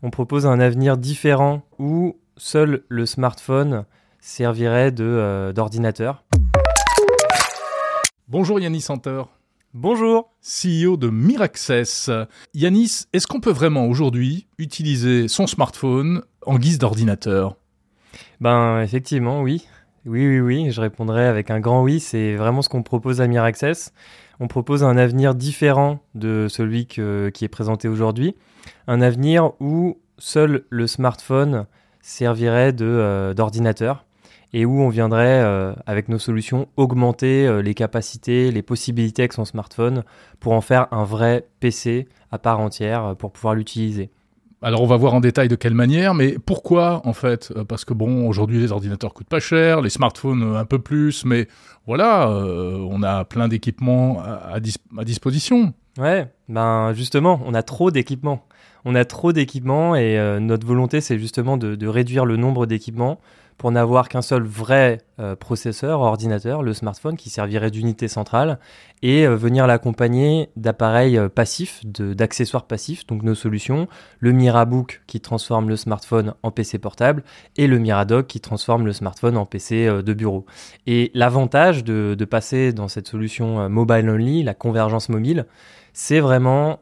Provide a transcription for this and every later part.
On propose un avenir différent où seul le smartphone servirait de, d'ordinateur. Bonjour Yannis Santer. Bonjour. CEO de Miraccess. Yanis, est-ce qu'on peut vraiment aujourd'hui utiliser son smartphone en guise d'ordinateur? Ben effectivement, oui. Oui, oui, oui, je répondrai avec un grand oui. C'est vraiment ce qu'on propose à Miraccess. On propose un avenir différent de celui qui est présenté aujourd'hui. Un avenir où seul le smartphone servirait de, d'ordinateur et où on viendrait, euh, avec nos solutions, augmenter euh, les capacités, les possibilités avec son smartphone pour en faire un vrai PC à part entière euh, pour pouvoir l'utiliser. Alors on va voir en détail de quelle manière, mais pourquoi en fait? Parce que bon, aujourd'hui les ordinateurs coûtent pas cher, les smartphones un peu plus, mais voilà, on a plein d'équipements à, disposition. Ouais, ben justement, on a trop d'équipements. On a trop d'équipements et notre volonté c'est justement de réduire le nombre d'équipements pour n'avoir qu'un seul vrai euh, processeur, ordinateur, le smartphone, qui servirait d'unité centrale, et euh, venir l'accompagner d'appareils euh, passifs, d'accessoires passifs, donc nos solutions, le Mirabook qui transforme le smartphone en PC portable, et le Miradoc qui transforme le smartphone en PC de bureau. Et l'avantage de, passer dans cette solution mobile only, la convergence mobile, c'est vraiment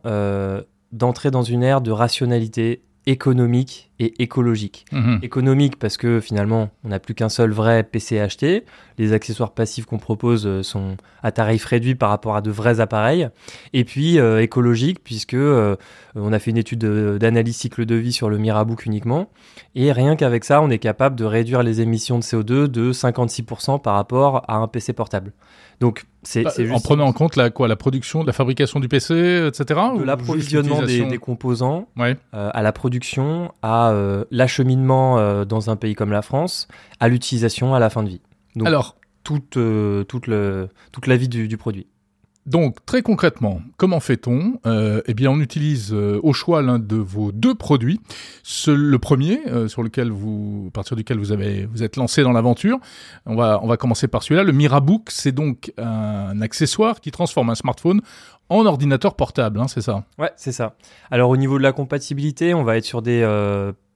d'entrer dans une ère de rationalité économique et écologique. Mhm. Économique parce que finalement, on n'a plus qu'un seul vrai PC à acheter. Les accessoires passifs qu'on propose euh, sont à tarif réduit par rapport à de vrais appareils. Et puis euh, écologique puisque euh, on a fait une étude d'analyse cycle de vie sur le Mirabook uniquement. Et rien qu'avec ça, on est capable de réduire les émissions de CO2 de 56% par rapport à un PC portable. Donc c'est bah, en prenant en compte la quoi, la production, la fabrication du PC, etc. De l'approvisionnement des, composants à la production, à euh, l'acheminement euh, dans un pays comme la France, à l'utilisation à la fin de vie. Donc, Alors, toute, euh, toute, le, toute la vie du, produit. Donc très concrètement, comment fait-on Eh bien, on utilise au choix l'un de vos deux produits. le premier, sur lequel vous, à partir duquel vous avez, vous êtes lancé dans l'aventure. On va, on va commencer par celui-là. Le Mirabook, c'est donc un accessoire qui transforme un smartphone en ordinateur portable, hein, c'est ça? Ouais, c'est ça. Alors au niveau de la compatibilité, on va être sur des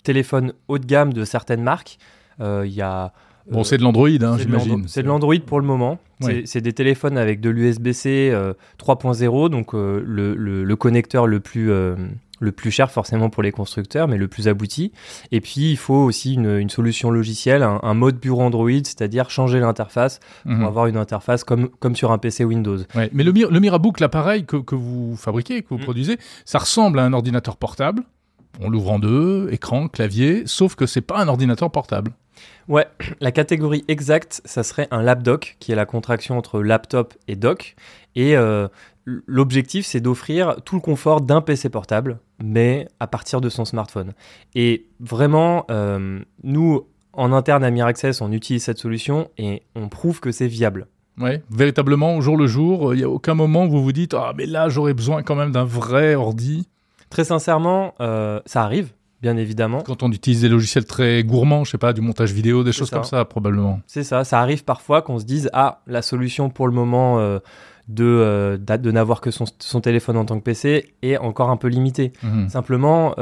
téléphones haut de gamme de certaines marques. Euh, il y a Bon, c'est de l'Android, hein, j'imagine. C'est de l'Android pour le moment. C'est des téléphones avec de l'USB-C 3.0, donc le, le, le, connecteur le plus le plus cher forcément pour les constructeurs, mais le plus abouti. Et puis, il faut aussi une, solution logicielle, un, mode bureau Android, c'est-à-dire changer l'interface pour mhm. avoir une interface comme, comme sur un PC Windows. mais le, le Mirabook, l'appareil que, que, vous fabriquez, que vous mhm. produisez, ça ressemble à un ordinateur portable. On l'ouvre en deux, écran, clavier, sauf que c'est pas un ordinateur portable. Ouais, la catégorie exacte, ça serait un lapdoc, qui est la contraction entre laptop et dock. Et euh, l'objectif, c'est d'offrir tout le confort d'un PC portable, mais à partir de son smartphone. Et vraiment, euh, nous, en interne à Miraccess, on utilise cette solution et on prouve que c'est viable. Ouais, véritablement, au jour le jour, il n'y a aucun moment où vous vous dites Ah, mais là, j'aurais besoin quand même d'un vrai ordi. Très sincèrement, euh, ça arrive bien évidemment. Quand on utilise des logiciels très gourmands, je sais pas, du montage vidéo, des choses comme ça, probablement. C'est ça, ça arrive parfois qu'on se dise ah la solution pour le moment euh, de, euh, de n'avoir que son, téléphone en tant que PC est encore un peu limité. Mhm. Simplement,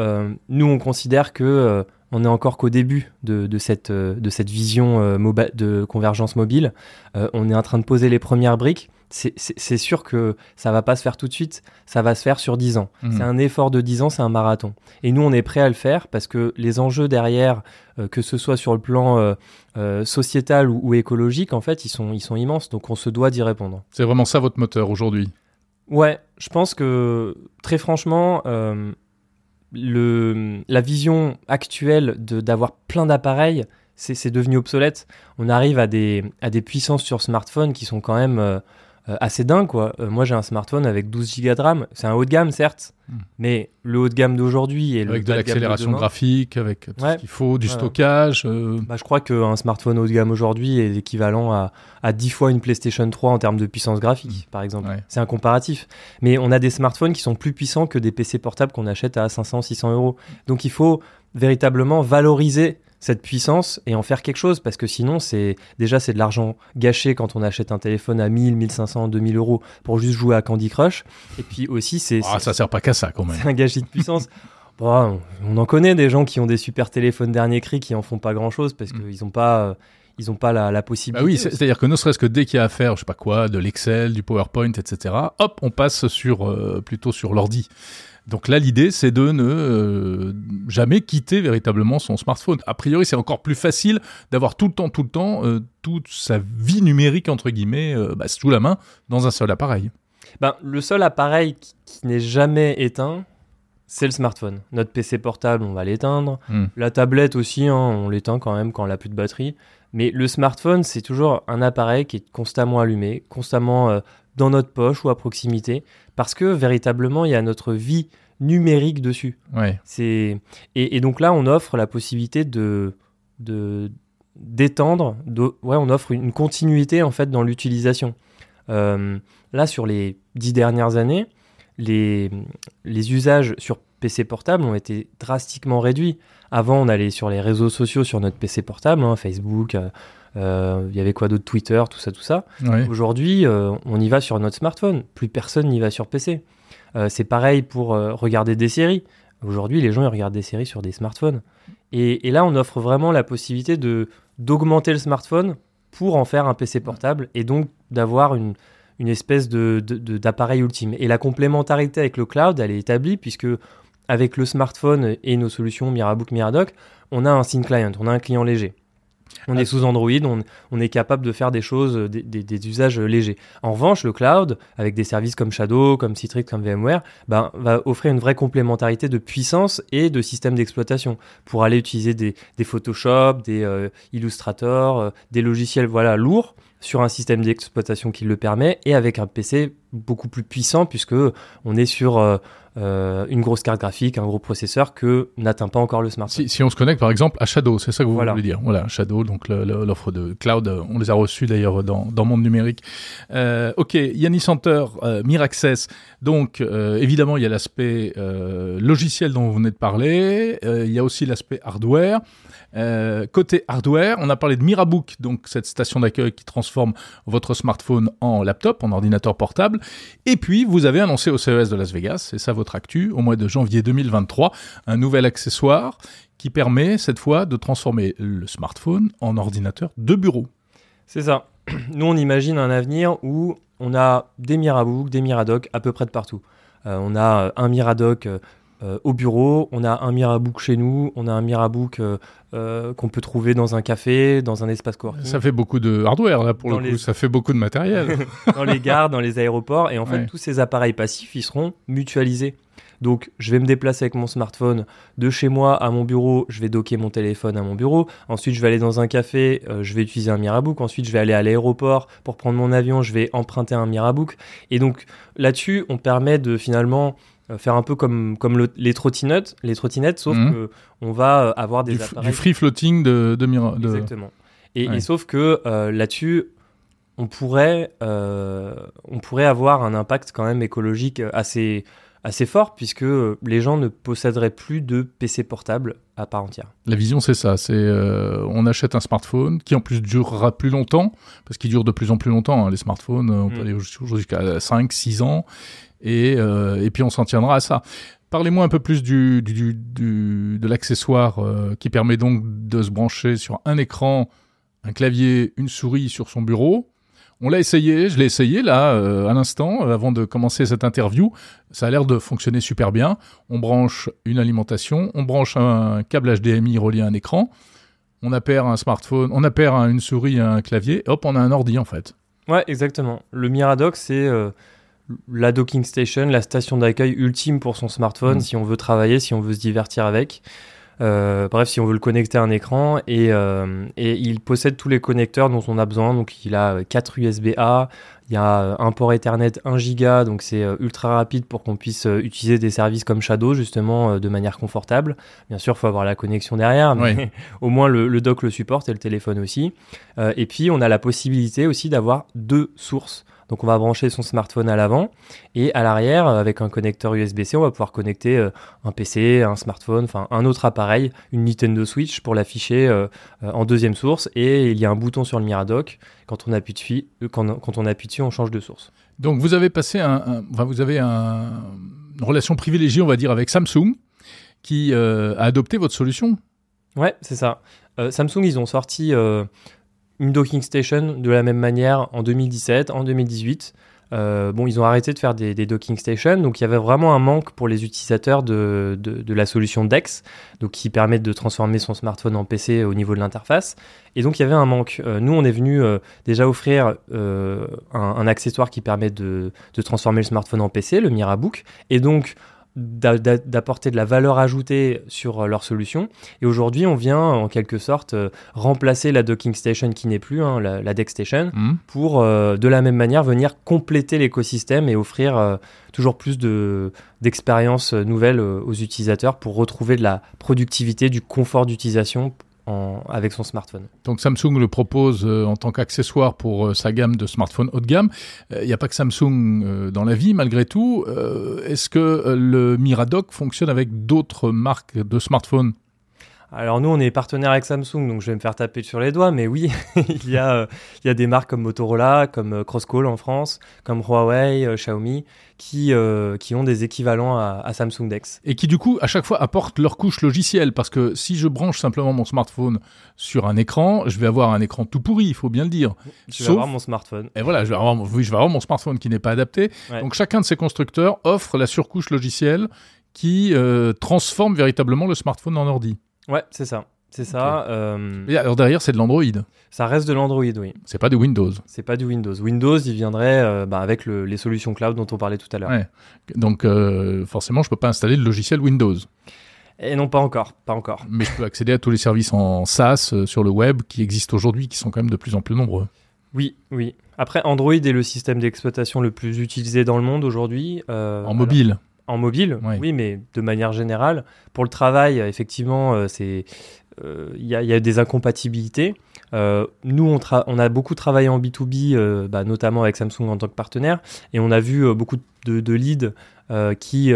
nous, on considère que on est encore qu'au début de, cette, de cette vision de convergence mobile. on est en train de poser les premières briques c'est sûr que ça va pas se faire tout de suite, ça va se faire sur 10 ans. Mhm. C'est un effort de 10 ans, c'est un marathon. Et nous, on est prêt à le faire parce que les enjeux derrière, euh, que ce soit sur le plan euh, euh, sociétal ou, écologique, en fait, ils sont, ils sont immenses. Donc on se doit d'y répondre. C'est vraiment ça votre moteur aujourd'hui? Ouais, je pense que très franchement, le, la vision actuelle d'avoir plein d'appareils, c'est devenu obsolète. On arrive à des, à des puissances sur smartphone qui sont quand même assez dingue quoi. Euh, moi j'ai un smartphone avec 12 Go de RAM, c'est un haut de gamme certes, hmm. mais le haut de gamme d'aujourd'hui et avec de l'accélération graphique, avec tout ce qu'il faut, du stockage. Euh. Bah, je crois qu'un smartphone haut de gamme aujourd'hui est équivalent à, à 10 fois une PlayStation 3 en termes de puissance graphique, hmm. par exemple. C'est un comparatif. Mais on a des smartphones qui sont plus puissants que des PC portables qu'on achète à 500, 600 euros. Donc il faut véritablement valoriser cette puissance et en faire quelque chose parce que sinon c'est déjà c'est de l'argent gâché quand on achète un téléphone à 1000, 1500, 2000 euros pour juste jouer à Candy Crush et puis aussi c'est ah ça sert pas qu'à ça quand même c'est un gâchis de puissance Bon, on en connaît des gens qui ont des super téléphones dernier cri qui en font pas grand chose parce Mm. qu'ils n'ont pas, euh, ils ont pas la, la Bah possibilité. oui, c'est- c'est-à-dire que ne serait-ce que dès qu'il y a à faire, je sais pas quoi, de l'Excel, du PowerPoint, etc., hop, on passe sur euh, plutôt sur l'ordi. Donc là, l'idée, c'est de ne euh, jamais quitter véritablement son smartphone. A priori, c'est encore plus facile d'avoir tout le temps, tout le temps, euh, toute sa vie numérique, entre guillemets, euh, bah, sous la main, dans un seul appareil. Ben, le seul appareil qui, qui n'est jamais éteint, c'est le smartphone. Notre PC portable, on va l'éteindre. Hmm. La tablette aussi, hein, on l'éteint quand même quand elle a plus de batterie. Mais le smartphone, c'est toujours un appareil qui est constamment allumé, constamment dans notre poche ou à proximité, parce que véritablement, il y a notre vie numérique dessus. Ouais. C'est et, et donc là, on offre la possibilité de d'étendre, de ouais, on offre une continuité en fait dans l'utilisation. Euh, là, sur les dix dernières années, les les usages sur PC portable ont été drastiquement réduits. Avant, on allait sur les réseaux sociaux sur notre PC portable, hein, Facebook, euh, il y avait quoi d'autre, Twitter, tout ça, tout ça. Aujourd'hui, euh, on y va sur notre smartphone. Plus personne n'y va sur PC. Euh, c'est pareil pour euh, regarder des séries. Aujourd'hui, les gens ils regardent des séries sur des smartphones. Et, et là, on offre vraiment la possibilité de d'augmenter le smartphone pour en faire un PC portable et donc d'avoir une, une espèce de- d'appareil ultime. Et la complémentarité avec le cloud, elle est établie puisque avec le smartphone et nos solutions Mirabook, Miradoc, on a un thin client, on a un client léger. On Ah. est sous Android, on, on est capable de faire des choses, euh, des, des- des usages légers. En revanche, le cloud, avec des services comme Shadow, comme Citrix, comme VMware, ben, va offrir une vraie complémentarité de puissance et de système d'exploitation pour aller utiliser des, des Photoshop, des euh, Illustrator, euh, des logiciels voilà lourds sur un système d'exploitation qui le permet et avec un PC beaucoup plus puissant puisque on est sur euh, euh, une grosse carte graphique, un gros processeur que n'atteint pas encore le smartphone. Si, si on se connecte par exemple à Shadow, c'est ça que vous Voilà. voulez dire. Voilà, Shadow, donc l'offre de cloud, euh, on les a reçus d'ailleurs dans, dans Monde Numérique. Euh, ok, Yannis Center, euh, Miraccess. Donc évidemment, il y a l'aspect logiciel dont vous venez de parler. Il y a aussi l'aspect hardware. Côté hardware, on a parlé de Mirabook, donc cette station d'accueil qui transforme votre smartphone en laptop, en ordinateur portable. Et puis, vous avez annoncé au CES de Las Vegas, c'est ça votre au mois de janvier 2023, un nouvel accessoire qui permet cette fois de transformer le smartphone en ordinateur de bureau. C'est ça. Nous, on imagine un avenir où on a des Mirabook, des Miradoc à peu près de partout. Euh, on a euh, un Miradoc euh, au bureau, on a un Mirabook chez nous, on a un Mirabook euh, euh, qu'on peut trouver dans un café, dans un espace coworking, Ça fait beaucoup de hardware là pour Dans le coup, les- ça fait beaucoup de matériel. dans les gares, dans les aéroports. Et en fait, Ouais. tous ces appareils passifs, ils seront mutualisés. Donc, je vais me déplacer avec mon smartphone de chez moi à mon bureau, je vais docker mon téléphone à mon bureau. Ensuite, je vais aller dans un café, euh, je vais utiliser un Mirabook. Ensuite, je vais aller à l'aéroport pour prendre mon avion, je vais emprunter un Mirabook. Et donc, là-dessus, on permet de finalement faire un peu comme, comme le- les trottinettes, les trottinettes, sauf Mhm. que on va euh, avoir des du, appareils du free floating de, de, de- Exactement. Et, Ouais. et sauf que euh, là-dessus, on pourrait, euh, on pourrait avoir un impact quand même écologique assez, assez fort, puisque euh, les gens ne posséderaient plus de PC portable à part entière. La vision, c'est ça. C'est euh, on achète un smartphone qui en plus durera plus longtemps parce qu'il dure de plus en plus longtemps. hein, les smartphones, on peut Mm. aller jusqu'à- jusqu'à 5, 6 ans et euh, et puis on s'en tiendra à ça. Parlez-moi un peu plus du, du, du- du- de l'accessoire euh, qui permet donc de se brancher sur un écran, un clavier, une souris sur son bureau. On l'a essayé, je l'ai essayé là euh, à l'instant euh, avant de commencer cette interview. Ça a l'air de fonctionner super bien. On branche une alimentation, on branche un câble HDMI relié à un écran, on appaire un smartphone, on une souris un clavier, hop, on a un ordi en fait. Ouais, exactement. Le Miradoc, c'est euh, la docking station, la station d'accueil ultime pour son smartphone, Mm. si on veut travailler, si on veut se divertir avec. Euh, bref, si on veut le connecter à un écran, et, euh, et il possède tous les connecteurs dont on a besoin. Donc, il a 4 USB-A, il y a euh, un port Ethernet 1 giga, donc c'est euh, ultra rapide pour qu'on puisse euh, utiliser des services comme Shadow, justement, euh, de manière confortable. Bien sûr, il faut avoir la connexion derrière, mais au moins le, le dock le supporte et le téléphone aussi. Euh, et puis, on a la possibilité aussi d'avoir deux sources. Donc, on va brancher son smartphone à l'avant et à l'arrière, euh, avec un connecteur USB-C, on va pouvoir connecter euh, un PC, un smartphone, enfin un autre appareil, une Nintendo Switch pour l'afficher euh, en deuxième source. Et il y a un bouton sur le Miradoc. Quand on appuie dessus, quand, quand on appuie dessus, on change de source. Donc vous avez passé un, un- enfin, vous avez un- une relation privilégiée, on va dire, avec Samsung, qui a adopté votre solution. Ouais, c'est ça. Samsung, ils ont sorti une docking station de la même manière en 2017, en 2018. Euh, bon, ils ont arrêté de faire des, docking stations, donc il y avait vraiment un manque pour les utilisateurs de, de, la solution DeX, donc qui permet de transformer son smartphone en PC au niveau de l'interface. Et donc il y avait un manque. Euh, nous, on est venu euh, déjà offrir un, un, accessoire qui permet de, de, transformer le smartphone en PC, le Mirabook, et donc d'apporter de la valeur ajoutée sur euh, leur solution. Et aujourd'hui, on vient en quelque sorte euh, remplacer la docking station qui n'est plus, hein, la, deck station, mmh. pour euh, de la même manière venir compléter l'écosystème et offrir toujours plus d'expériences nouvelles aux utilisateurs pour retrouver de la productivité, du confort d'utilisation avec son smartphone. Donc Samsung le propose euh, en tant qu'accessoire pour euh, sa gamme de smartphones haut de gamme. Il euh, n'y a pas que Samsung dans la vie malgré tout. Est-ce que le Miradoc fonctionne avec d'autres marques de smartphones alors nous, on est partenaire avec Samsung, donc je vais me faire taper sur les doigts, mais oui, il, y a, il y a des marques comme Motorola, comme Crosscall en France, comme Huawei, Xiaomi, qui, euh, qui ont des équivalents à, Samsung Dex. Et qui du coup, à chaque fois, apportent leur couche logicielle, parce que si je branche simplement mon smartphone sur un écran, je vais avoir un écran tout pourri, il faut bien le dire. Je vais avoir mon smartphone. Et voilà, je vais avoir, oui, je vais avoir mon smartphone qui n'est pas adapté. Donc chacun de ces constructeurs offre la surcouche logicielle qui euh, transforme véritablement le smartphone en ordi. Ouais, c'est ça. C'est ça. Euh, alors derrière, c'est de l'Android. Ça reste de l'Android, oui. C'est pas du Windows. C'est pas du Windows. Windows, il viendrait euh, bah, avec les solutions cloud dont on parlait tout à l'heure. Ouais. Donc euh, forcément, je peux pas installer le logiciel Windows. Et non, pas encore, pas encore. Mais je peux accéder à tous les services en SaaS sur le web qui existent aujourd'hui, qui sont quand même de plus en plus nombreux. Oui, oui. Après, Android est le système d'exploitation le plus utilisé dans le monde aujourd'hui. en mobile. En mobile, oui. mais de manière générale, pour le travail, effectivement, euh, c'est euh, il y, a des incompatibilités. Euh, nous, on, on, a beaucoup travaillé en B2B, bah, notamment avec Samsung en tant que partenaire, et on a vu beaucoup de, leads qui,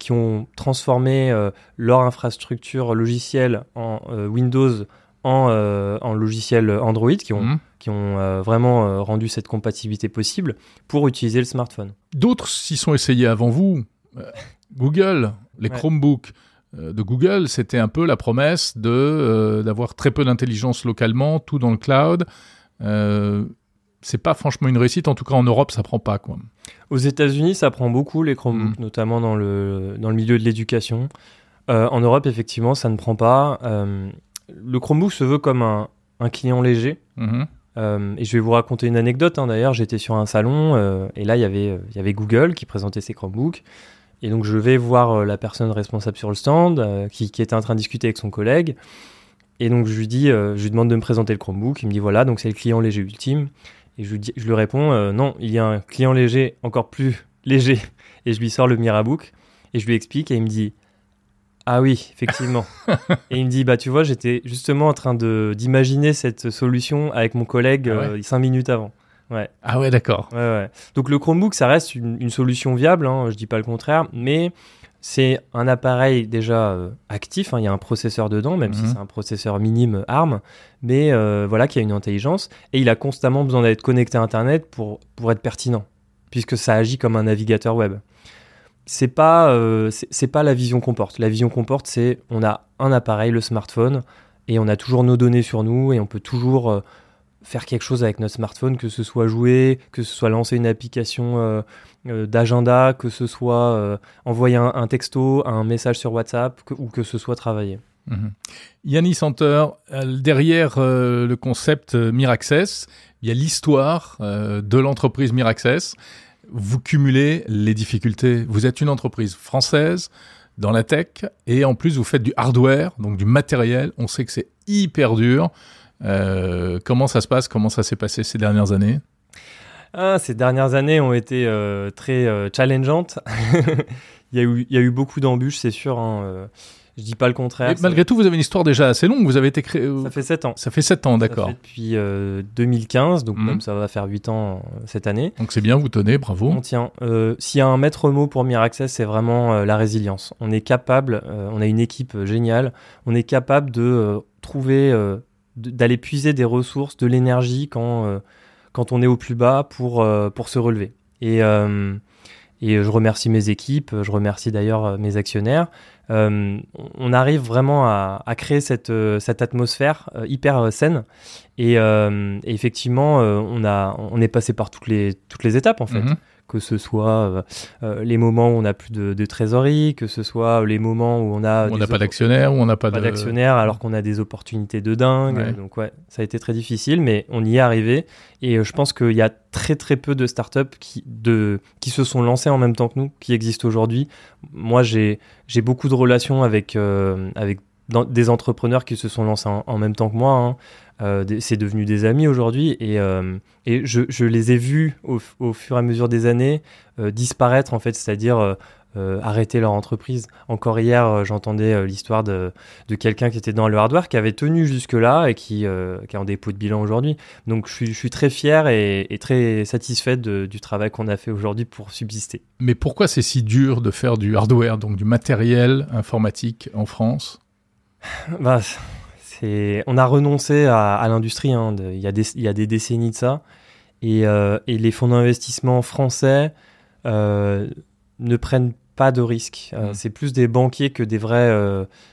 qui ont transformé leur infrastructure logicielle en Windows en, en, logiciel Android, qui ont, mmh. qui ont vraiment rendu cette compatibilité possible pour utiliser le smartphone. D'autres s'y sont essayés avant vous. Euh, Google, les Chromebooks euh, de Google, c'était un peu la promesse de euh, d'avoir très peu d'intelligence localement, tout dans le cloud. c'est pas franchement une réussite, en tout cas en Europe, ça prend pas quoi. Aux États-Unis, ça prend beaucoup les Chromebooks, mm. notamment dans le dans le milieu de l'éducation. en Europe, effectivement, ça ne prend pas. le Chromebook se veut comme un, un client léger. Mm-hmm. et je vais vous raconter une anecdote. Hein. D'ailleurs, j'étais sur un salon et là, y il y avait Google qui présentait ses Chromebooks. Et donc je vais voir euh, la personne responsable sur le stand euh, qui, était en train de discuter avec son collègue. Et donc je lui dis, euh, je lui demande de me présenter le Chromebook. Il me dit voilà, donc c'est le client léger ultime. Et je lui, dis, je lui réponds non, il y a un client léger encore plus léger. Et je lui sors le Mirabook et je lui explique et il me dit ah oui, effectivement. et il me dit bah tu vois, j'étais justement en train de d'imaginer cette solution avec mon collègue ah cinq minutes avant. Ouais. Ah ouais, d'accord. Ouais, ouais. Donc le Chromebook, ça reste une, solution viable, hein, je dis pas le contraire, mais c'est un appareil déjà euh, actif, hein, il y a un processeur dedans, même si mhm. c'est un processeur minime ARM, mais euh, voilà, qui a une intelligence, et il a constamment besoin d'être connecté à Internet pour, pour être pertinent, puisque ça agit comme un navigateur web. C'est pas, euh, c'est pas la vision qu'on porte. La vision qu'on porte, c'est on a un appareil, le smartphone, et on a toujours nos données sur nous, et on peut toujours faire quelque chose avec notre smartphone, que ce soit jouer, que ce soit lancer une application euh, euh, d'agenda, que ce soit euh, envoyer un, texto, un message sur WhatsApp, ou que ce soit travailler. Mhm. Yannis derrière le concept Miraccess, il y a l'histoire de l'entreprise Miraccess. Vous cumulez les difficultés. Vous êtes une entreprise française dans la tech et en plus vous faites du hardware, donc du matériel. On sait que c'est hyper dur. Euh, comment ça se passe? Comment ça s'est passé ces dernières années? Ah, Ces dernières années ont été euh, très euh, challengeantes. il, y a eu, il y a eu beaucoup d'embûches, c'est sûr. Hein, je dis pas le contraire. malgré tout, vous avez une histoire déjà assez longue. Vous avez été créé. Ça fait 7 ans. Ça fait 7 ans, d'accord. Depuis 2015, donc même ça va faire 8 ans cette année. Donc c'est bien, vous tenez, bravo. On tient. S'il y a un maître mot pour Miraccess, c'est vraiment la résilience. On est capable, on a une équipe géniale, on est capable de trouver d'aller puiser des ressources, de l'énergie quand, euh, quand on est au plus bas pour, euh, pour se relever. Et, euh, et je remercie mes équipes, je remercie d'ailleurs mes actionnaires. on arrive vraiment à, créer cette, cette atmosphère hyper saine. Et, effectivement, on, a, on est passé par toutes les, toutes les étapes en fait. Mhm que ce soit euh, euh, les moments où on n'a plus de, trésorerie, que ce soit les moments où on a on n'a pas d'actionnaire, où on n'a pas, pas d'actionnaire alors qu'on a des opportunités de dingue. Donc ouais, ça a été très difficile, mais on y est arrivé. Et euh, je pense qu'il y a très très peu de startups qui, de, qui se sont lancées en même temps que nous, qui existent aujourd'hui. Moi, j'ai j'ai beaucoup de relations avec avec des entrepreneurs qui se sont lancés en, même temps que moi. Hein. Euh, c'est devenu des amis aujourd'hui et, euh, et je, je, les ai vus au, au, fur et à mesure des années euh, disparaître en fait, c'est-à-dire arrêter leur entreprise. Encore hier, j'entendais l'histoire de, de quelqu'un qui était dans le hardware, qui avait tenu jusque-là et qui, qui est en dépôt de bilan aujourd'hui. Donc je suis, je suis, très fier et, et très satisfait de, du travail qu'on a fait aujourd'hui pour subsister. Mais pourquoi c'est si dur de faire du hardware, donc du matériel informatique en France? Bah, on a renoncé à, l'industrie. Hein, il, y a des, décennies de ça, et, euh, les fonds d'investissement français euh, ne prennent pas de risques. Euh, mmh. C'est plus des banquiers que des vrais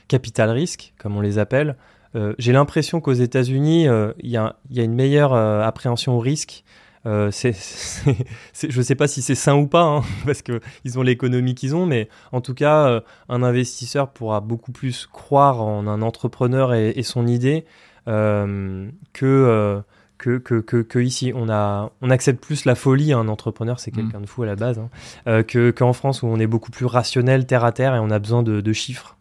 capital risques, comme on les appelle. J'ai l'impression qu'aux États-Unis, il y, a une meilleure appréhension au risque euh, je ne sais pas si c'est sain ou pas, hein, parce qu'ils ont l'économie qu'ils ont, mais en tout cas, euh, un investisseur pourra beaucoup plus croire en un entrepreneur et, son idée euh, que, que, que, que, ici. On, a, on accepte plus la folie, un entrepreneur, c'est mm. quelqu'un de fou à la base, hein, qu'en France où on est beaucoup plus rationnel, terre à terre, et on a besoin de chiffres.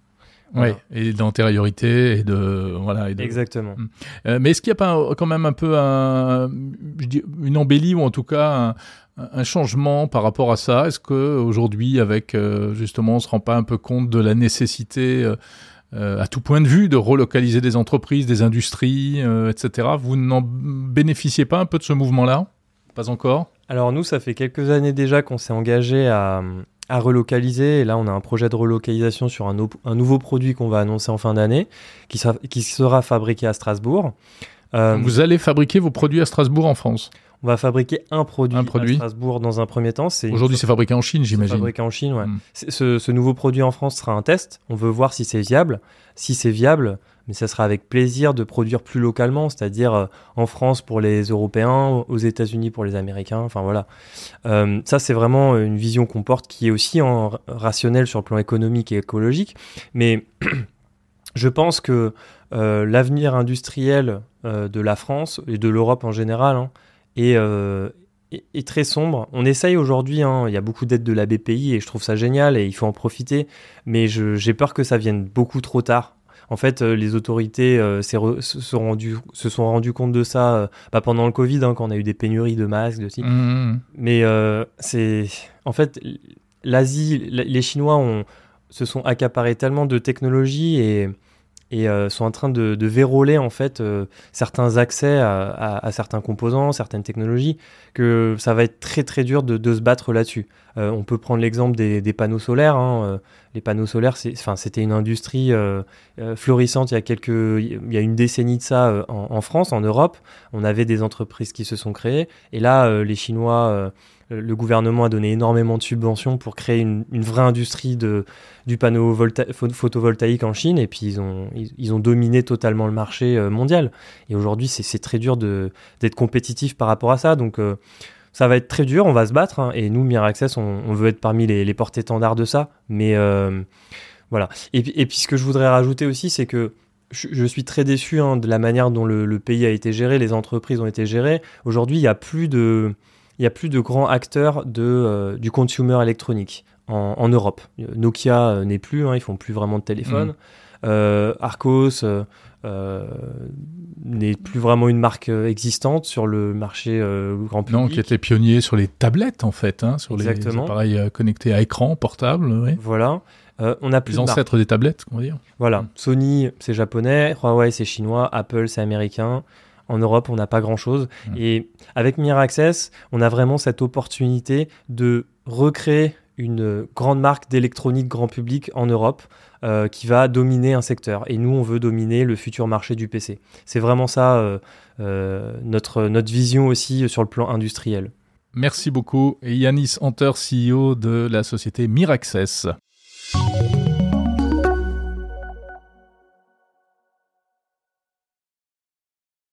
Oui, et d'antériorité et de voilà. Exactement. Mm. Euh, mais est-ce qu'il n'y a pas quand même un peu un, une embellie ou en tout cas un, changement par rapport à ça? Est-ce que aujourd'hui, avec euh, justement, on se rend pas un peu compte de la nécessité euh, à tout point de vue de relocaliser des entreprises, des industries, etc. Vous n'en bénéficiez pas un peu de ce mouvement-là? Pas encore? Alors nous, ça fait quelques années déjà qu'on s'est engagé à à relocaliser. Et là, on a un projet de relocalisation sur un, un nouveau produit qu'on va annoncer en fin d'année, qui, qui, sera fabriqué à Strasbourg. Euh, Vous allez fabriquer vos produits à Strasbourg en France? On va fabriquer un produit, à Strasbourg dans un premier temps. Aujourd'hui, c'est fabriqué en Chine, j'imagine. Fabriqué en Chine, ouais. Hmm. Ce, ce, nouveau produit en France sera un test. On veut voir si c'est viable. Si c'est viable, mais ça sera avec plaisir de produire plus localement, c'est-à-dire euh, en France pour les Européens, aux États-Unis pour les Américains, enfin voilà. Euh, ça, c'est vraiment une vision qu'on porte qui est aussi en rationnelle sur le plan économique et écologique, mais je pense que euh, l'avenir industriel de la France et de l'Europe en général hein, est, très sombre. On essaye aujourd'hui, hein, il y a beaucoup d'aides de la BPI et je trouve ça génial et il faut en profiter, mais j'ai peur que ça vienne beaucoup trop tard en fait, euh, les autorités euh, se, sont rendues se sont rendu compte de ça euh, bah, pendant le Covid, hein, quand on a eu des pénuries de masques, de mmh, mmh. Mais c'est en fait l'Asie, les Chinois ont, se sont accaparés tellement de technologies et et euh, sont en train de, de verrouiller en fait euh, certains accès à, à, certains composants, certaines technologies, que ça va être très très dur de, de se battre là-dessus. Euh, on peut prendre l'exemple des, des, panneaux solaires. Hein. Les panneaux solaires, c'était une industrie florissante il y a quelques, il y a une décennie de ça en, en, France, en Europe. On avait des entreprises qui se sont créées, et là, les Chinois le gouvernement a donné énormément de subventions pour créer une, vraie industrie de, du panneau photovoltaïque en Chine et puis ils ont, dominé totalement le marché euh, mondial. Et aujourd'hui, c'est très dur d'être compétitif par rapport à ça. Donc, euh, ça va être très dur, on va se battre. Hein. et nous, Miraccess, on, veut être parmi les, porte-étendards de ça. Mais euh, voilà. Et, et, puis, ce que je voudrais rajouter aussi, c'est que je, suis très déçu hein, de la manière dont le, le, pays a été géré, les entreprises ont été gérées. Aujourd'hui, il n'y a plus de il n'y a plus de grands acteurs de, euh, du consumer électronique en, Europe. Nokia euh, n'est plus, hein, ils font plus vraiment de téléphone. Mm. Euh, Arcos n'est plus vraiment une marque existante sur le marché grand public. Non, qui était pionnier sur les tablettes en fait, hein, sur les appareils connectés à écran portable. Voilà. on a plus les ancêtres des tablettes, on va dire. Voilà. Mm. Sony, c'est japonais. Huawei, c'est chinois. Apple, c'est américain. En Europe, on n'a pas grand-chose. Mmh. Et avec Access, on a vraiment cette opportunité de recréer une grande marque d'électronique grand public en Europe euh, qui va dominer un secteur. Et nous, on veut dominer le futur marché du PC. C'est vraiment ça euh, euh, notre, notre vision aussi sur le plan industriel. Merci beaucoup. Et Yanis Hunter, CEO de la société Miraccess.